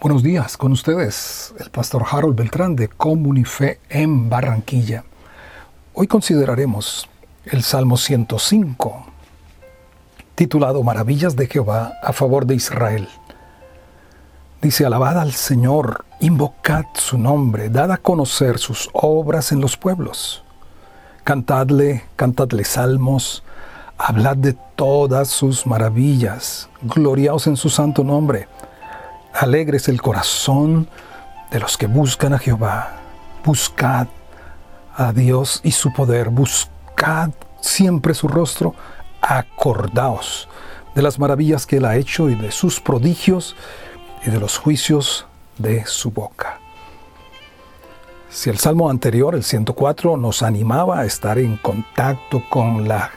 Buenos días, con ustedes el pastor Harold Beltrán de Comunife en Barranquilla. Hoy consideraremos el Salmo 105, titulado Maravillas de Jehová a favor de Israel. Dice, alabad al Señor, invocad su nombre, dad a conocer sus obras en los pueblos. Cantadle, cantadle salmos, hablad de todas sus maravillas, gloriaos en su santo nombre Alegre es el corazón de los que buscan a Jehová. Buscad a Dios y su poder. Buscad siempre su rostro. Acordaos de las maravillas que Él ha hecho y de sus prodigios y de los juicios de su boca. Si el salmo anterior, el 104, nos animaba a estar en contacto con la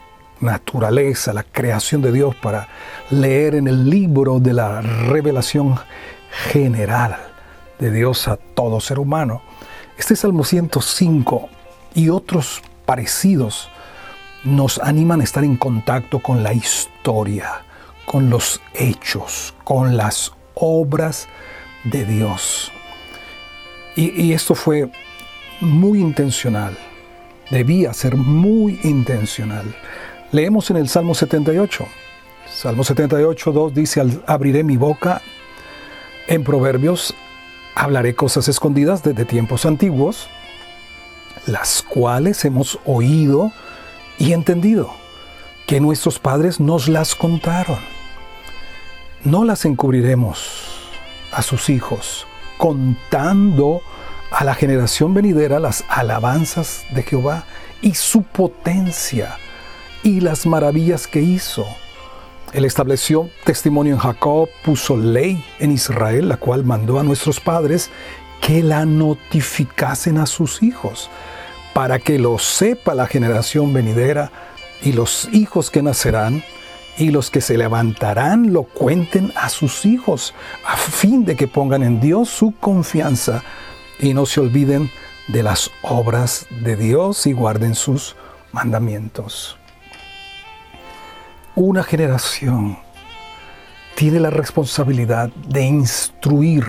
naturaleza, la creación de Dios, para leer en el libro de la revelación general de Dios a todo ser humano. Este Salmo 105 y otros parecidos nos animan a estar en contacto con la historia, con los hechos, con las obras de Dios. Y, y esto fue muy intencional, debía ser muy intencional. Leemos en el Salmo 78. Salmo 78, 2 dice, abriré mi boca. En Proverbios hablaré cosas escondidas desde tiempos antiguos, las cuales hemos oído y entendido, que nuestros padres nos las contaron. No las encubriremos a sus hijos, contando a la generación venidera las alabanzas de Jehová y su potencia y las maravillas que hizo. Él estableció testimonio en Jacob, puso ley en Israel, la cual mandó a nuestros padres que la notificasen a sus hijos, para que lo sepa la generación venidera y los hijos que nacerán y los que se levantarán lo cuenten a sus hijos, a fin de que pongan en Dios su confianza y no se olviden de las obras de Dios y guarden sus mandamientos. Una generación tiene la responsabilidad de instruir,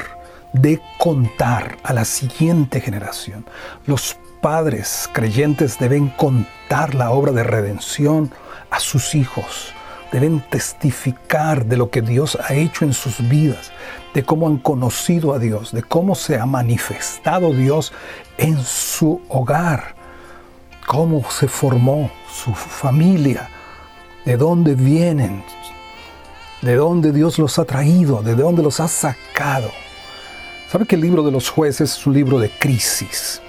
de contar a la siguiente generación. Los padres creyentes deben contar la obra de redención a sus hijos. Deben testificar de lo que Dios ha hecho en sus vidas, de cómo han conocido a Dios, de cómo se ha manifestado Dios en su hogar, cómo se formó su familia, de dónde vienen, de dónde Dios los ha traído, de dónde los ha sacado. ¿Sabe que el libro de los jueces es un libro de crisis?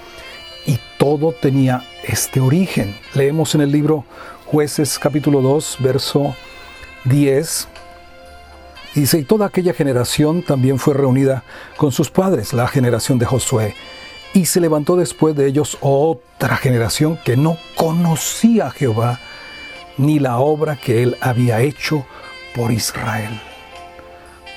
Y todo tenía este origen. Leemos en el libro Jueces capítulo 2, verso 10. dice, y toda aquella generación también fue reunida con sus padres, la generación de Josué. Y se levantó después de ellos otra generación que no conocía a Jehová, ni la obra que él había hecho por Israel.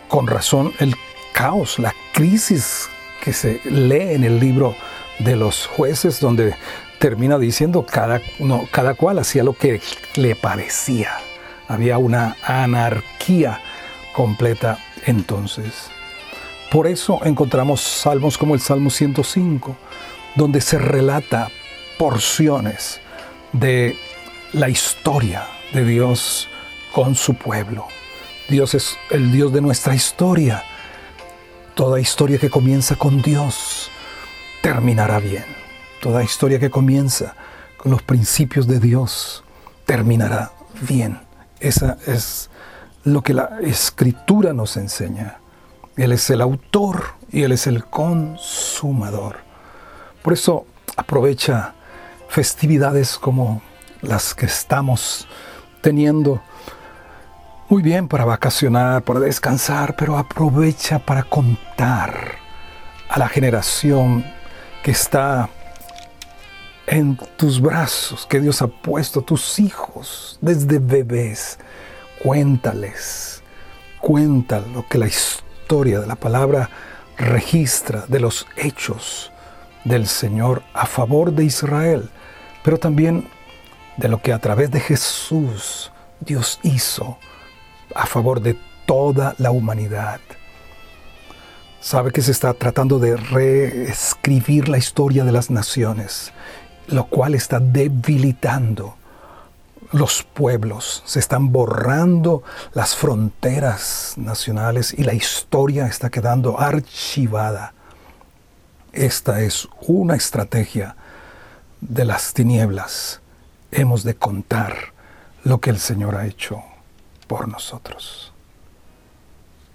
Con razón, el caos, la crisis que se lee en el libro de los jueces, donde termina diciendo cada, cada cual hacía lo que le parecía. Había una anarquía completa entonces. Por eso encontramos salmos como el Salmo 105, donde se relata porciones de la historia de Dios con su pueblo. Dios es el Dios de nuestra historia. Toda historia que comienza con Dios terminará bien. Toda historia que comienza con los principios de Dios terminará bien. Esa es lo que la escritura nos enseña. Él es el autor y Él es el consumador. Por eso aprovecha festividades como las que estamos teniendo. Muy bien para vacacionar, para descansar, pero aprovecha para contar a la generación que está en tus brazos, que Dios ha puesto, tus hijos, desde bebés. Cuéntales, cuenta lo que la historia de la palabra registra de los hechos del Señor a favor de Israel, pero también de lo que a través de Jesús Dios hizo a favor de toda la humanidad. sabe que se está tratando de reescribir la historia de las naciones, lo cual está debilitando los pueblos, se están borrando las fronteras nacionales y la historia está quedando archivada. Esta es una estrategia de las tinieblas. Hemos de contar lo que el Señor ha hecho por nosotros.